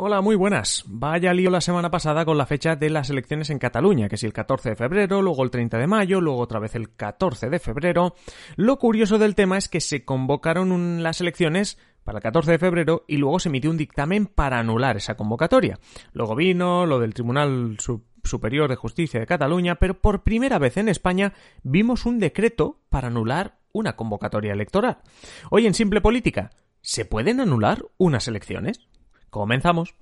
Hola, muy buenas. Vaya lío la semana pasada con la fecha de las elecciones en Cataluña, que si el 14 de febrero, luego el 30 de mayo, luego otra vez el 14 de febrero. Lo curioso del tema es que se convocaron las elecciones para el 14 de febrero y luego se emitió un dictamen para anular esa convocatoria. Luego vino lo del Tribunal Superior de Justicia de Cataluña, pero por primera vez en España vimos un decreto para anular una convocatoria electoral. Hoy en Simple Política, ¿se pueden anular unas elecciones? Comenzamos.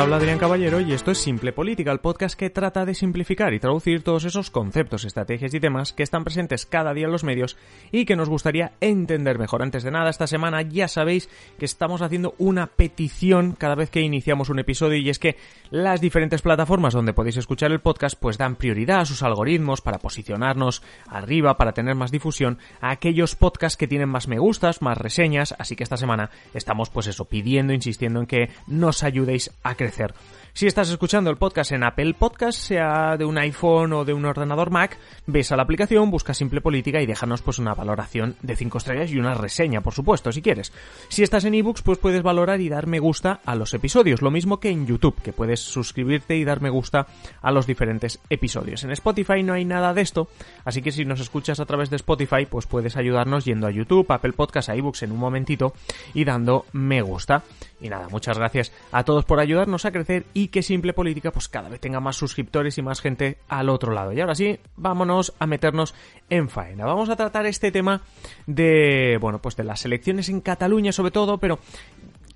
Habla Adrián Caballero y esto es Simple Política, el podcast que trata de simplificar y traducir todos esos conceptos, estrategias y temas que están presentes cada día en los medios y que nos gustaría entender mejor. Antes de nada, esta semana ya sabéis que estamos haciendo una petición cada vez que iniciamos un episodio y es que las diferentes plataformas donde podéis escuchar el podcast pues dan prioridad a sus algoritmos para posicionarnos arriba, para tener más difusión a aquellos podcasts que tienen más me gustas, más reseñas, así que esta semana estamos pues eso, pidiendo, insistiendo en que nos ayudéis a crecer crecer. Si estás escuchando el podcast en Apple Podcast, sea de un iPhone o de un ordenador Mac, ves a la aplicación, busca Simple Política y déjanos pues una valoración de 5 estrellas y una reseña, por supuesto, si quieres. Si estás en ebooks, pues puedes valorar y dar me gusta a los episodios, lo mismo que en YouTube, que puedes suscribirte y dar me gusta a los diferentes episodios. En Spotify no hay nada de esto, así que si nos escuchas a través de Spotify, pues puedes ayudarnos yendo a YouTube, Apple Podcast, a ebooks en un momentito y dando me gusta. Y nada, muchas gracias a todos por ayudarnos a crecer y que Simple Política pues cada vez tenga más suscriptores y más gente al otro lado. Y ahora sí, vámonos a meternos en faena. Vamos a tratar este tema de, bueno, pues de las elecciones en Cataluña sobre todo, pero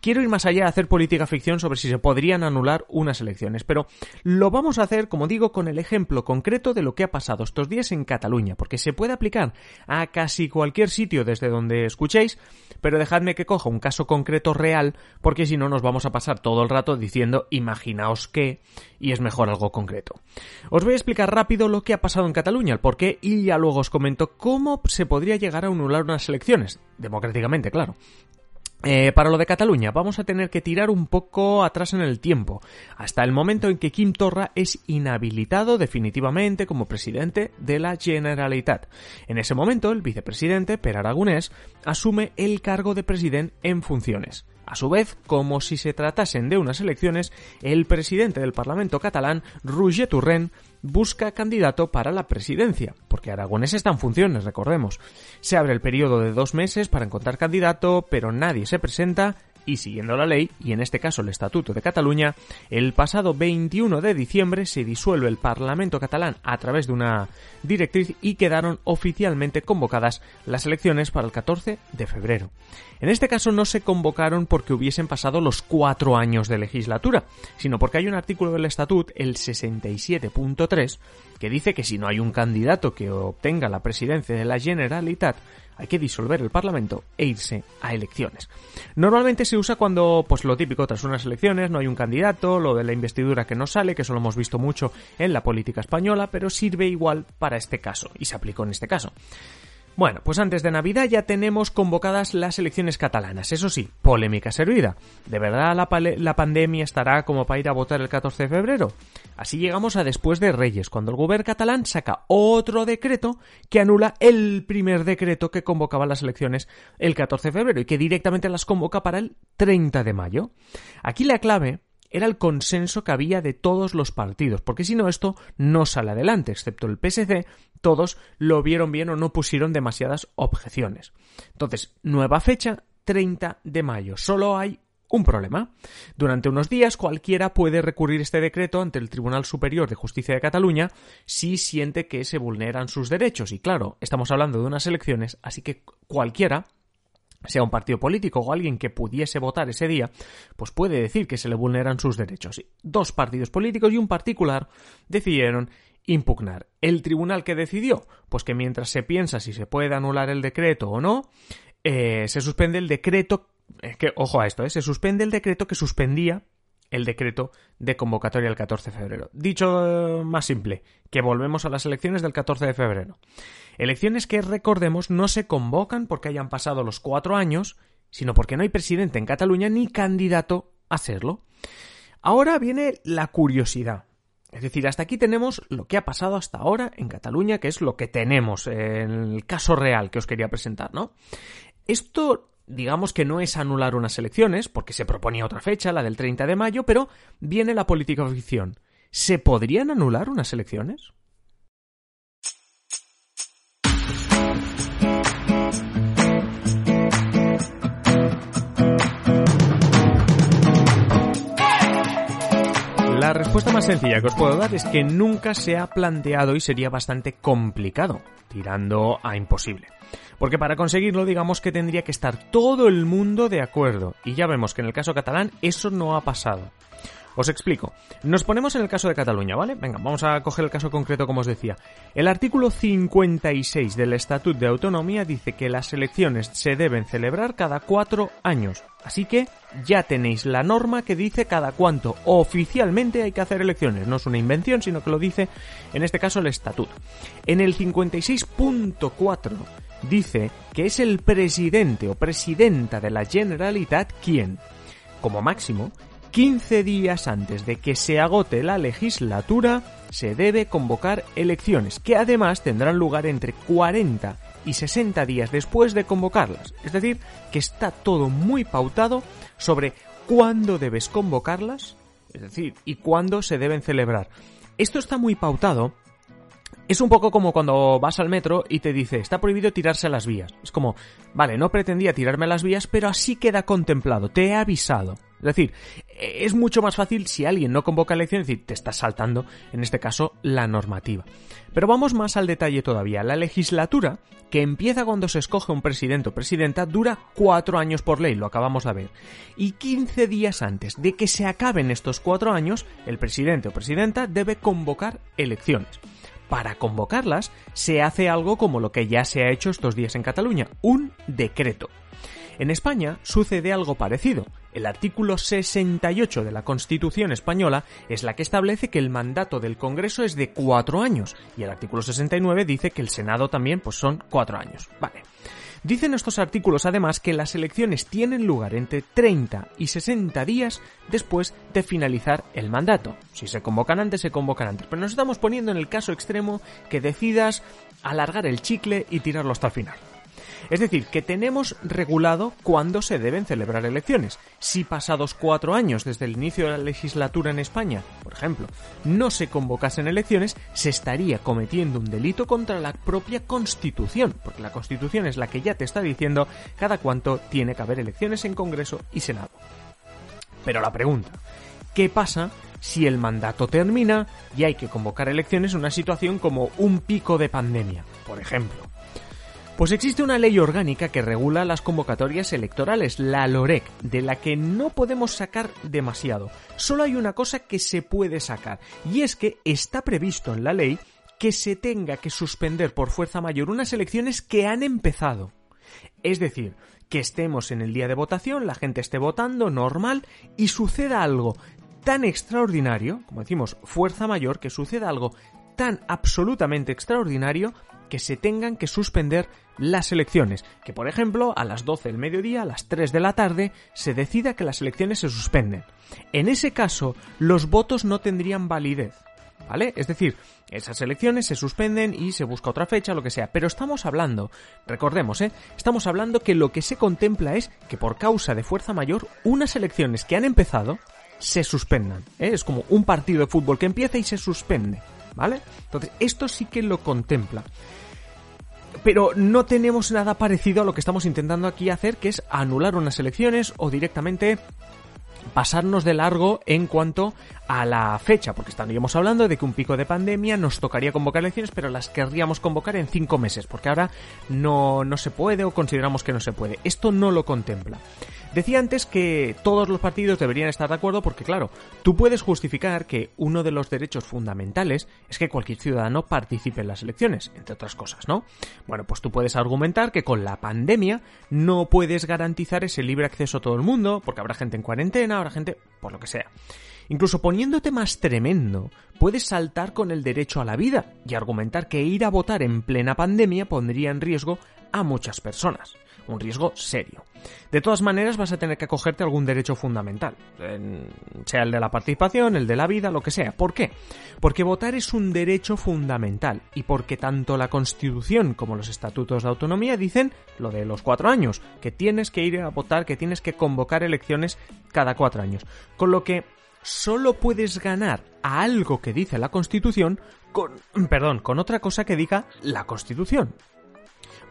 quiero ir más allá a hacer política ficción sobre si se podrían anular unas elecciones, pero lo vamos a hacer, como digo, con el ejemplo concreto de lo que ha pasado estos días en Cataluña, porque se puede aplicar a casi cualquier sitio desde donde escuchéis, pero dejadme que coja un caso concreto real, porque si no nos vamos a pasar todo el rato diciendo imaginaos qué, y es mejor algo concreto. Os voy a explicar rápido lo que ha pasado en Cataluña, el por qué, y ya luego os comento cómo se podría llegar a anular unas elecciones, democráticamente, claro. Eh, para lo de Cataluña, vamos a tener que tirar un poco atrás en el tiempo, hasta el momento en que Quim Torra es inhabilitado definitivamente como presidente de la Generalitat. En ese momento, el vicepresidente, Per Aragonés, asume el cargo de presidente en funciones. A su vez, como si se tratasen de unas elecciones, el presidente del Parlamento catalán, Roger Turren, busca candidato para la presidencia, porque Aragonés está en funciones, recordemos. Se abre el periodo de dos meses para encontrar candidato, pero nadie se presenta y siguiendo la ley, y en este caso el Estatuto de Cataluña, el pasado 21 de diciembre se disuelve el Parlamento catalán a través de una directriz y quedaron oficialmente convocadas las elecciones para el 14 de febrero. En este caso no se convocaron porque hubiesen pasado los cuatro años de legislatura, sino porque hay un artículo del Estatut, el 67.3, que dice que si no hay un candidato que obtenga la presidencia de la Generalitat, hay que disolver el Parlamento e irse a elecciones. Normalmente se usa cuando, pues lo típico, tras unas elecciones no hay un candidato, lo de la investidura que no sale, que eso lo hemos visto mucho en la política española, pero sirve igual para este caso, y se aplicó en este caso. Bueno, pues antes de Navidad ya tenemos convocadas las elecciones catalanas. Eso sí, polémica servida. ¿De verdad la, pandemia estará como para ir a votar el 14 de febrero? Así llegamos a después de Reyes, cuando el gobierno catalán saca otro decreto que anula el primer decreto que convocaba las elecciones el 14 de febrero y que directamente las convoca para el 30 de mayo. Aquí la clave era el consenso que había de todos los partidos, porque si no esto no sale adelante, excepto el PSC, todos lo vieron bien o no pusieron demasiadas objeciones. Entonces, nueva fecha, 30 de mayo. Solo hay un problema. Durante unos días cualquiera puede recurrir este decreto ante el Tribunal Superior de Justicia de Cataluña si siente que se vulneran sus derechos. Y claro, estamos hablando de unas elecciones, así que cualquiera sea un partido político o alguien que pudiese votar ese día, pues puede decir que se le vulneran sus derechos. Dos partidos políticos y un particular decidieron impugnar. ¿El tribunal que decidió? Pues que mientras se piensa si se puede anular el decreto o no, eh, se suspende el decreto, ojo a esto, eh, se suspende el decreto que suspendía el decreto de convocatoria el 14 de febrero. Dicho eh, más simple, que volvemos a las elecciones del 14 de febrero. Elecciones que, recordemos, no se convocan porque hayan pasado los cuatro años, sino porque no hay presidente en Cataluña ni candidato a serlo. Ahora viene la curiosidad. Es decir, hasta aquí tenemos lo que ha pasado hasta ahora en Cataluña, que es lo que tenemos en el caso real que os quería presentar, ¿no? Esto digamos que no es anular unas elecciones, porque se proponía otra fecha, la del 30 de mayo, pero viene la política ficción. ¿Se podrían anular unas elecciones? La respuesta más sencilla que os puedo dar es que nunca se ha planteado y sería bastante complicado, tirando a imposible. Porque para conseguirlo digamos que tendría que estar todo el mundo de acuerdo, y ya vemos que en el caso catalán eso no ha pasado. Os explico. Nos ponemos en el caso de Cataluña, ¿vale? Venga, vamos a coger el caso concreto como os decía. El artículo 56 del Estatut de Autonomía dice que las elecciones se deben celebrar cada cuatro años. Así que ya tenéis la norma que dice cada cuánto oficialmente hay que hacer elecciones. No es una invención, sino que lo dice en este caso el Estatut. En el 56.4 dice que es el presidente o presidenta de la Generalitat quien, como máximo, 15 días antes de que se agote la legislatura, se debe convocar elecciones, que además tendrán lugar entre 40 y 60 días después de convocarlas. Es decir, que está todo muy pautado sobre cuándo debes convocarlas, es decir, y cuándo se deben celebrar. Esto está muy pautado es un poco como cuando vas al metro y te dice, está prohibido tirarse a las vías. Es como, vale, no pretendía tirarme a las vías, pero así queda contemplado, te he avisado. Es decir, es mucho más fácil si alguien no convoca elecciones y te estás saltando, en este caso, la normativa. Pero vamos más al detalle todavía. La legislatura, que empieza cuando se escoge un presidente o presidenta, dura cuatro años por ley, lo acabamos de ver. Y 15 días antes de que se acaben estos cuatro años, el presidente o presidenta debe convocar elecciones para convocarlas se hace algo como lo que ya se ha hecho estos días en Cataluña, un decreto. En España sucede algo parecido. El artículo 68 de la Constitución española es la que establece que el mandato del Congreso es de cuatro años y el artículo 69 dice que el Senado también pues son cuatro años. Vale. Dicen estos artículos además que las elecciones tienen lugar entre 30 y 60 días después de finalizar el mandato. Si se convocan antes, se convocan antes. Pero nos estamos poniendo en el caso extremo que decidas alargar el chicle y tirarlo hasta el final. Es decir, que tenemos regulado cuándo se deben celebrar elecciones. Si pasados cuatro años desde el inicio de la legislatura en España, por ejemplo, no se convocasen elecciones, se estaría cometiendo un delito contra la propia Constitución, porque la Constitución es la que ya te está diciendo cada cuánto tiene que haber elecciones en Congreso y Senado. Pero la pregunta, ¿qué pasa si el mandato termina y hay que convocar elecciones en una situación como un pico de pandemia, por ejemplo? Pues existe una ley orgánica que regula las convocatorias electorales, la LOREC, de la que no podemos sacar demasiado. Solo hay una cosa que se puede sacar, y es que está previsto en la ley que se tenga que suspender por fuerza mayor unas elecciones que han empezado. Es decir, que estemos en el día de votación, la gente esté votando normal y suceda algo tan extraordinario, como decimos, fuerza mayor, que suceda algo tan absolutamente extraordinario que se tengan que suspender las elecciones, que por ejemplo a las 12 del mediodía, a las 3 de la tarde, se decida que las elecciones se suspenden. En ese caso, los votos no tendrían validez. ¿Vale? Es decir, esas elecciones se suspenden y se busca otra fecha, lo que sea. Pero estamos hablando, recordemos, ¿eh? Estamos hablando que lo que se contempla es que por causa de fuerza mayor, unas elecciones que han empezado se suspendan. ¿eh? Es como un partido de fútbol que empieza y se suspende. ¿Vale? Entonces, esto sí que lo contempla. Pero no tenemos nada parecido a lo que estamos intentando aquí hacer, que es anular unas elecciones o directamente pasarnos de largo en cuanto a la fecha, porque estaríamos hablando de que un pico de pandemia nos tocaría convocar elecciones, pero las querríamos convocar en cinco meses, porque ahora no, no se puede o consideramos que no se puede. Esto no lo contempla. Decía antes que todos los partidos deberían estar de acuerdo porque, claro, tú puedes justificar que uno de los derechos fundamentales es que cualquier ciudadano participe en las elecciones, entre otras cosas, ¿no? Bueno, pues tú puedes argumentar que con la pandemia no puedes garantizar ese libre acceso a todo el mundo, porque habrá gente en cuarentena, habrá gente por lo que sea. Incluso poniéndote más tremendo, puedes saltar con el derecho a la vida y argumentar que ir a votar en plena pandemia pondría en riesgo a muchas personas un riesgo serio. De todas maneras vas a tener que acogerte a algún derecho fundamental, sea el de la participación, el de la vida, lo que sea. ¿Por qué? Porque votar es un derecho fundamental y porque tanto la Constitución como los estatutos de autonomía dicen lo de los cuatro años, que tienes que ir a votar, que tienes que convocar elecciones cada cuatro años. Con lo que solo puedes ganar a algo que dice la Constitución con, perdón, con otra cosa que diga la Constitución.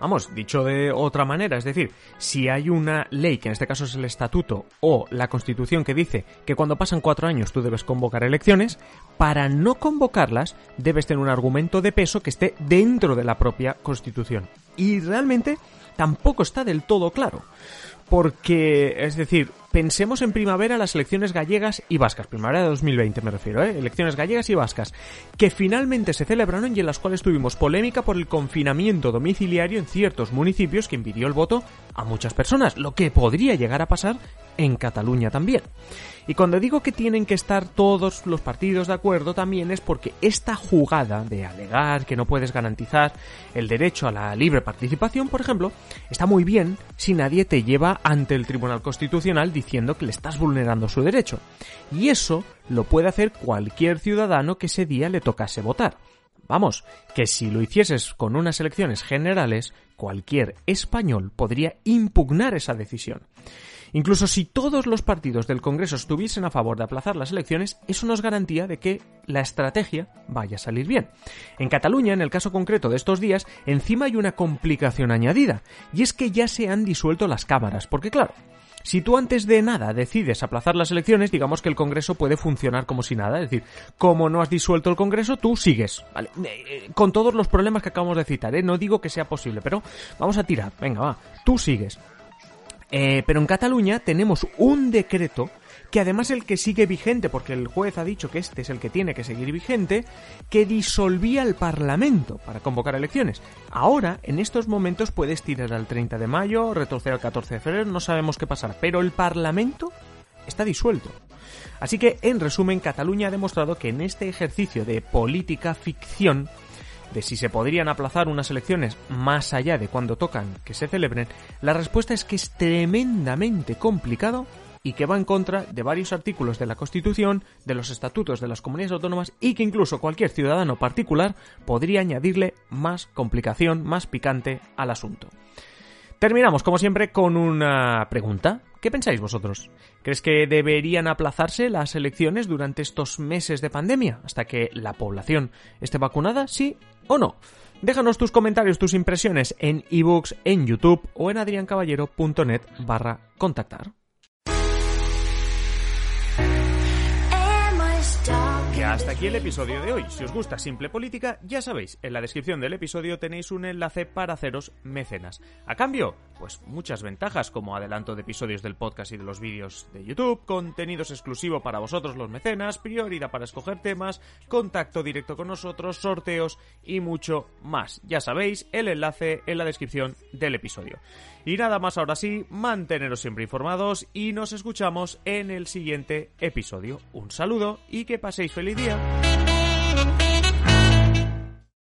Vamos, dicho de otra manera, es decir, si hay una ley, que en este caso es el estatuto, o la constitución que dice que cuando pasan cuatro años tú debes convocar elecciones, para no convocarlas debes tener un argumento de peso que esté dentro de la propia constitución. Y realmente tampoco está del todo claro porque, es decir, pensemos en primavera las elecciones gallegas y vascas, primavera de 2020 me refiero, ¿eh? elecciones gallegas y vascas, que finalmente se celebraron y en las cuales tuvimos polémica por el confinamiento domiciliario en ciertos municipios que impidió el voto a muchas personas, lo que podría llegar a pasar en Cataluña también. Y cuando digo que tienen que estar todos los partidos de acuerdo también es porque esta jugada de alegar que no puedes garantizar el derecho a la libre participación, por ejemplo, está muy bien si nadie te lleva ante el Tribunal Constitucional diciendo que le estás vulnerando su derecho. Y eso lo puede hacer cualquier ciudadano que ese día le tocase votar. Vamos, que si lo hicieses con unas elecciones generales, cualquier español podría impugnar esa decisión. Incluso si todos los partidos del Congreso estuviesen a favor de aplazar las elecciones, eso nos garantía de que la estrategia vaya a salir bien. En Cataluña, en el caso concreto de estos días, encima hay una complicación añadida, y es que ya se han disuelto las cámaras, porque claro, si tú antes de nada decides aplazar las elecciones, digamos que el Congreso puede funcionar como si nada. Es decir, como no has disuelto el Congreso, tú sigues. ¿vale? Eh, eh, con todos los problemas que acabamos de citar, ¿eh? no digo que sea posible, pero vamos a tirar. Venga, va. Tú sigues. Eh, pero en Cataluña tenemos un decreto que además el que sigue vigente, porque el juez ha dicho que este es el que tiene que seguir vigente, que disolvía el Parlamento para convocar elecciones. Ahora, en estos momentos, puedes tirar al 30 de mayo, retroceder al 14 de febrero, no sabemos qué pasará, pero el Parlamento está disuelto. Así que, en resumen, Cataluña ha demostrado que en este ejercicio de política ficción, de si se podrían aplazar unas elecciones más allá de cuando tocan que se celebren, la respuesta es que es tremendamente complicado y que va en contra de varios artículos de la Constitución, de los estatutos de las comunidades autónomas y que incluso cualquier ciudadano particular podría añadirle más complicación, más picante al asunto. Terminamos, como siempre, con una pregunta. ¿Qué pensáis vosotros? ¿Crees que deberían aplazarse las elecciones durante estos meses de pandemia hasta que la población esté vacunada? ¿Sí o no? Déjanos tus comentarios, tus impresiones en ebooks, en YouTube o en adriancaballero.net barra contactar. Hasta aquí el episodio de hoy. Si os gusta Simple Política, ya sabéis, en la descripción del episodio tenéis un enlace para haceros mecenas. A cambio, pues muchas ventajas como adelanto de episodios del podcast y de los vídeos de YouTube, contenidos exclusivo para vosotros los mecenas, prioridad para escoger temas, contacto directo con nosotros, sorteos y mucho más. Ya sabéis, el enlace en la descripción del episodio. Y nada más ahora sí, manteneros siempre informados y nos escuchamos en el siguiente episodio. Un saludo y que paséis feliz día.